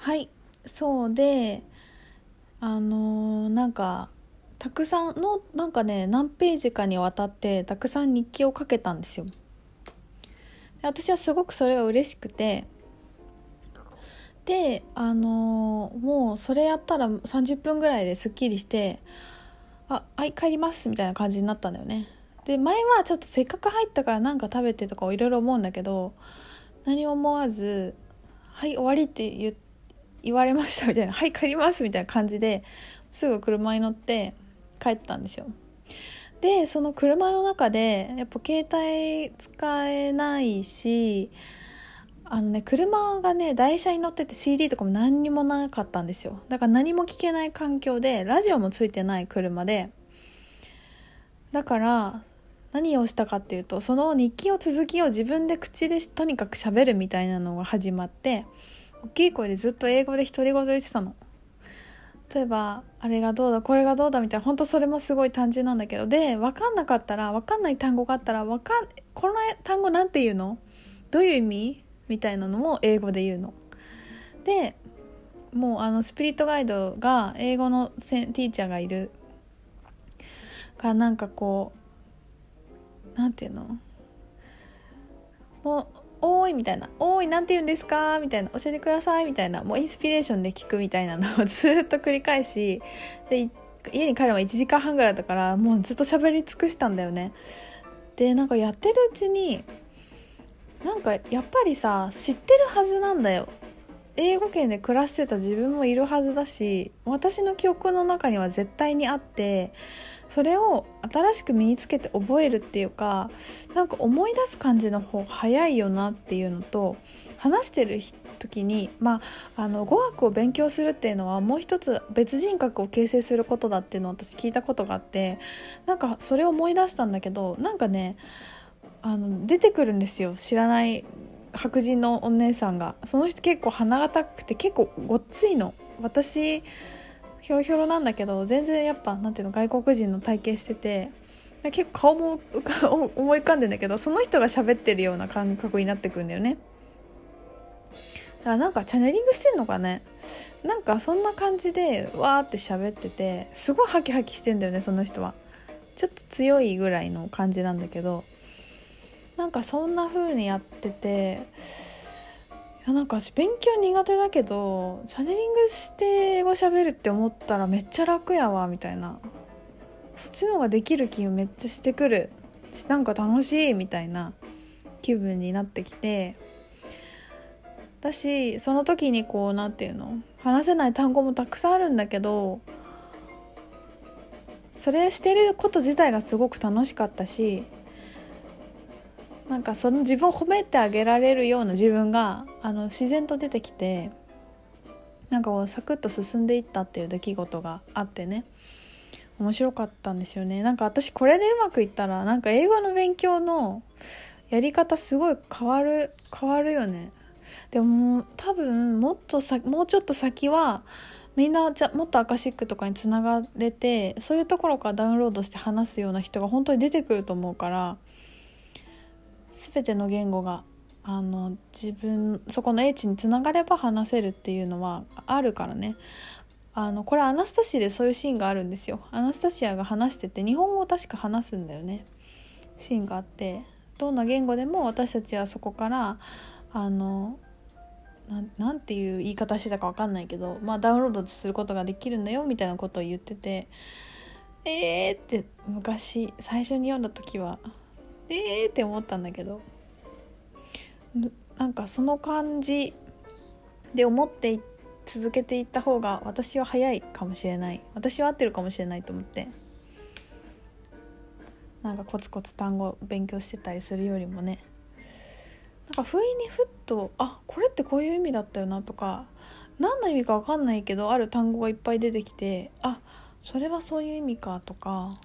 はいそうであのーなんかたくさんのなんかね何ページかにわたってたくさん日記をかけたんですよ。で私はすごくそれが嬉しくてであのーもうそれやったら30分ぐらいですっきりして「あはい帰ります」みたいな感じになったんだよね。で前はちょっとせっかく入ったからなんか食べてとかいろいろ思うんだけど何も思わず「はい終わり」って言って言われましたみたいな「はい帰ります」みたいな感じですぐ車に乗って帰ったんですよ。でその車の中でやっぱ携帯使えないしあのね車がね台車に乗ってて CD とかも何にもなかったんですよだから何も聞けない環境でラジオもついてない車でだから何をしたかっていうとその日記を続きを自分で口でとにかく喋るみたいなのが始まって大きい声でずっと英語で独り言言ってたの。例えばあれがどうだこれがどうだみたいな本当それもすごい単純なんだけど。で分かんなかったら分かんない単語があったらわかんこの単語なんて言うの？どういう意味？みたいなのも英語で言うの。でもうあのスピリットガイドが英語のセンティーチャーがいる。からなんかこうなんていうの？も「おーい」みたいな「おーいなんて言うんですか?」みたいな「教えてください」みたいなもうインスピレーションで聞くみたいなのを ずっと繰り返しで家に帰るのが1時間半ぐらいだからもうずっと喋り尽くしたんだよね。でなんかやってるうちになんかやっぱりさ知ってるはずなんだよ英語圏で暮らしてた自分もいるはずだし私の記憶の中には絶対にあってそれを新しく身につけて覚えるっていうかなんか思い出す感じの方が早いよなっていうのと話してる時にまああの語学を勉強するっていうのはもう一つ別人格を形成することだっていうのを私聞いたことがあってなんかそれを思い出したんだけどなんかねあの出てくるんですよ。知らない白人のお姉さんが。その人結構鼻が高くて結構ごっついの。私ひょろひょろなんだけど全然やっぱなんていうの外国人の体型してて結構顔も 思い浮かんでんだけどその人が喋ってるような感覚になってくんだよね。だからなんかチャネリングしてんのかね？なんかそんな感じでわーって喋っててすごいハキハキしてんだよねその人は。ちょっと強いぐらいの感じなんだけどなんかそんな風にやってていやなんか私勉強苦手だけどチャネリングして英語喋るって思ったらめっちゃ楽やわみたいな。そっちの方ができる気めっちゃしてくるなんか楽しいみたいな気分になってきて。だしその時にこう何て言うの話せない単語もたくさんあるんだけどそれしてること自体がすごく楽しかったしなんかその自分を褒めてあげられるような自分があの自然と出てきてなんかこうサクッと進んでいったっていう出来事があってね。面白かったんですよね。なんか私これでうまくいったらなんか英語の勉強のやり方すごい変わる変わるよね。でも多分もっとさもうちょっと先はみんなじゃもっとアカシックとかにつながれてそういうところからダウンロードして話すような人が本当に出てくると思うから全ての言語があの自分そこの英知につながれば話せるっていうのはあるからね。あのこれアナスタシアでそういうシーンがあるんですよ。アナスタシアが話してて日本語を確か話すんだよね。シーンがあってどんな言語でも私たちはそこからあのなていう言い方してたか分かんないけど、まあ、ダウンロードすることができるんだよみたいなことを言っててえーって昔最初に読んだ時はえーって思ったんだけど。なんかその感じで思って続けていった方が私は早いかもしれない。私は合ってるかもしれないと思って。なんかコツコツ単語勉強してたりするよりもね。なんか不意にふっとあこれってこういう意味だったよなとか何の意味か分かんないけどある単語がいっぱい出てきてあそれはそういう意味かとか。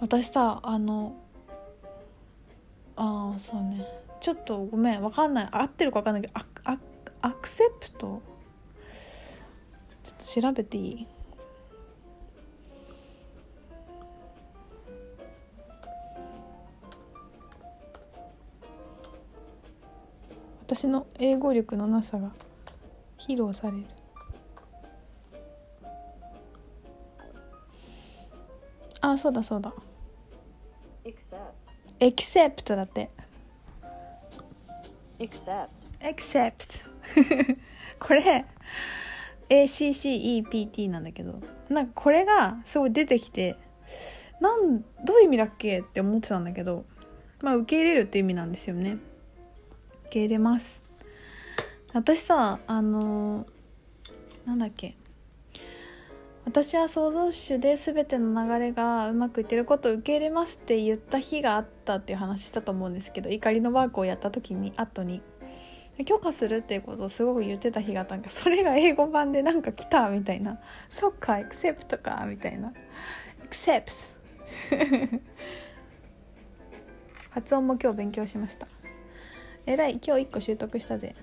私さあのああそうね。ちょっとごめん分かんない。合ってるか分かんないけどアアクセプト？ちょっと調べていい？私の英語力のなさが披露される。あそうだそうだ。Accept. エクセプトだって.エクセプトこれ ACCEPT なんだけど。なんかこれがすごい出てきてなんどういう意味だっけって思ってたんだけど。まあ受け入れるって意味なんですよね。受け入れます。私さあのなんだっけ私は創造主で全ての流れがうまくいってることを受け入れますって言った日があったっていう話したと思うんですけど怒りのワークをやった時に後に。許可するっていうことをすごく言ってた日があったんかそれが英語版でなんか来たみたいな。そっかエクセプトかみたいな。エクセプト発音も今日勉強しました。えらい今日1個習得したぜ。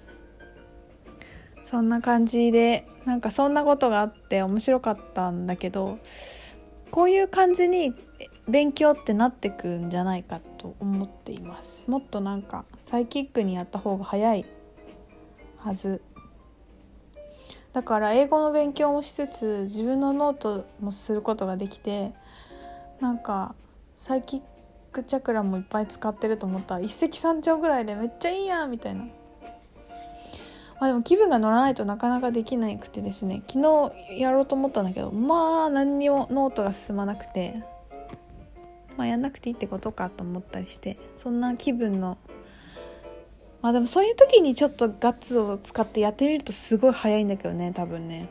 そんな感じでなんかそんなことがあって面白かったんだけどこういう感じに勉強ってなってくんじゃないかと思っています。もっとなんかサイキックにやった方が早いはず。だから英語の勉強もしつつ自分のノートもすることができてなんかサイキックチャクラもいっぱい使ってると思ったら一石三鳥ぐらいでめっちゃいいやんみたいな。まあでも気分が乗らないとなかなかできなくてですね昨日やろうと思ったんだけどまあ何にもノートが進まなくてまあやんなくていいってことかと思ったりしてそんな気分のまあでもそういう時にちょっとガッツを使ってやってみるとすごい早いんだけどね多分ね。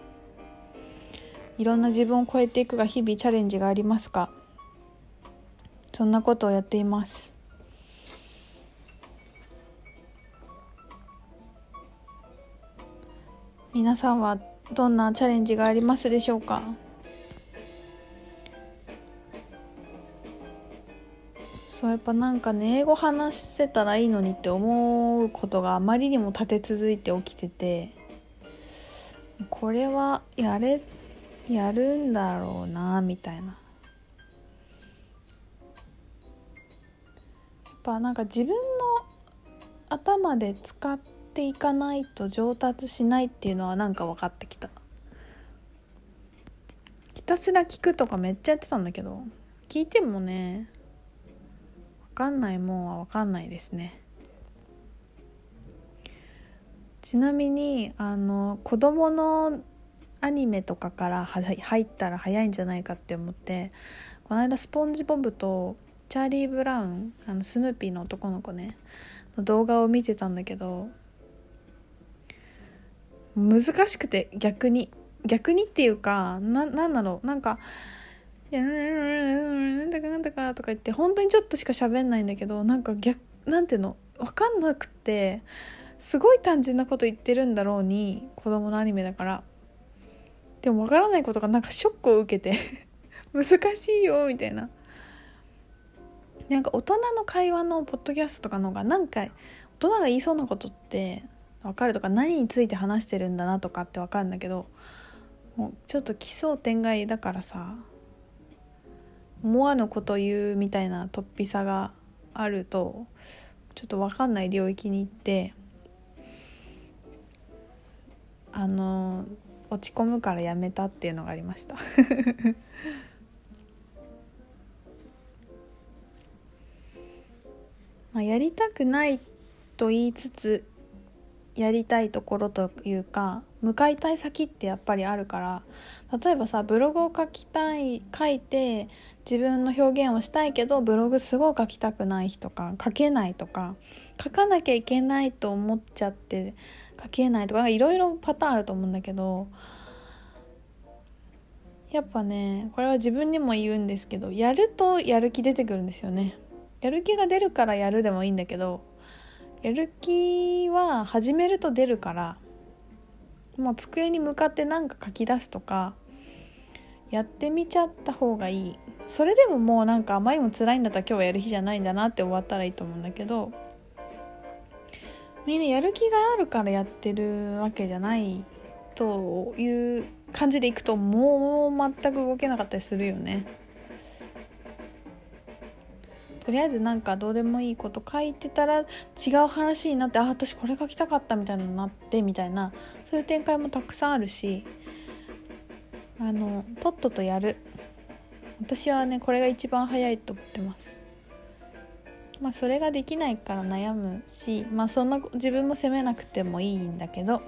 いろんな自分を超えていくが日々チャレンジがありますか？そんなことをやっています。皆さんはどんなチャレンジがありますでしょうか？そうやっぱなんかね英語話せたらいいのにって思うことがあまりにも立て続いて起きててこれはやれやるんだろうなみたいな。やっぱなんか自分の頭で使ってていかないと上達しないっていうのはなんか分かってきた。ひたすら聞くとかめっちゃやってたんだけど聞いてもね分かんないもんは分かんないですね。ちなみにあの子供のアニメとかから入ったら早いんじゃないかって思ってこの間スポンジボブとチャーリー・ブラウンあのスヌーピーの男の子ねの動画を見てたんだけど難しくて逆に逆にっていうかななんだろうなんか「なんだかなんだか」とか言って本当にちょっとしか喋んないんだけどなんか逆なんていうの分かんなくてすごい単純なこと言ってるんだろうに子供のアニメだから。でも分からないことがなんかショックを受けて 難しいよみたいな。なんか大人の会話のポッドキャストとかの方がなんか大人が言いそうなことって分かるとか何について話してるんだなとかって分かるんだけどもうちょっと奇想天外だからさ思わぬこと言うみたいな突飛さがあるとちょっと分かんない領域に行ってあの落ち込むからやめたっていうのがありました。まあやりたくないと言いつつやりたいところというか向かいたい先ってやっぱりあるから例えばさブログを書きたい書いて自分の表現をしたいけどブログすごい書きたくない日とか書けないとか書かなきゃいけないと思っちゃって書けないとかいろいろパターンあると思うんだけどやっぱねこれは自分にも言うんですけどやるとやる気出てくるんですよね。やる気が出るからやるでもいいんだけどやる気は始めると出るからもう机に向かって何か書き出すとかやってみちゃった方がいいそれでももうなんかあまりも辛いんだったら今日はやる日じゃないんだなって終わったらいいと思うんだけどみんなやる気があるからやってるわけじゃないという感じでいくともう全く動けなかったりするよね。とりあえずなんかどうでもいいこと書いてたら違う話になってあ私これ書きたかったみたいになってみたいなそういう展開もたくさんあるしあのとっととやる。私はねこれが一番早いと思ってます。まあそれができないから悩むしまあそんな自分も責めなくてもいいんだけど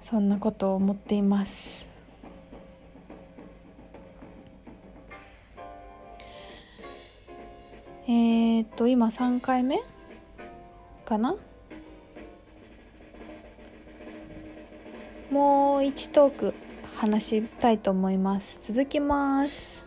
そんなことを思っています。え、っと今3回目？かな？もう1トーク話したいと思います。続きます。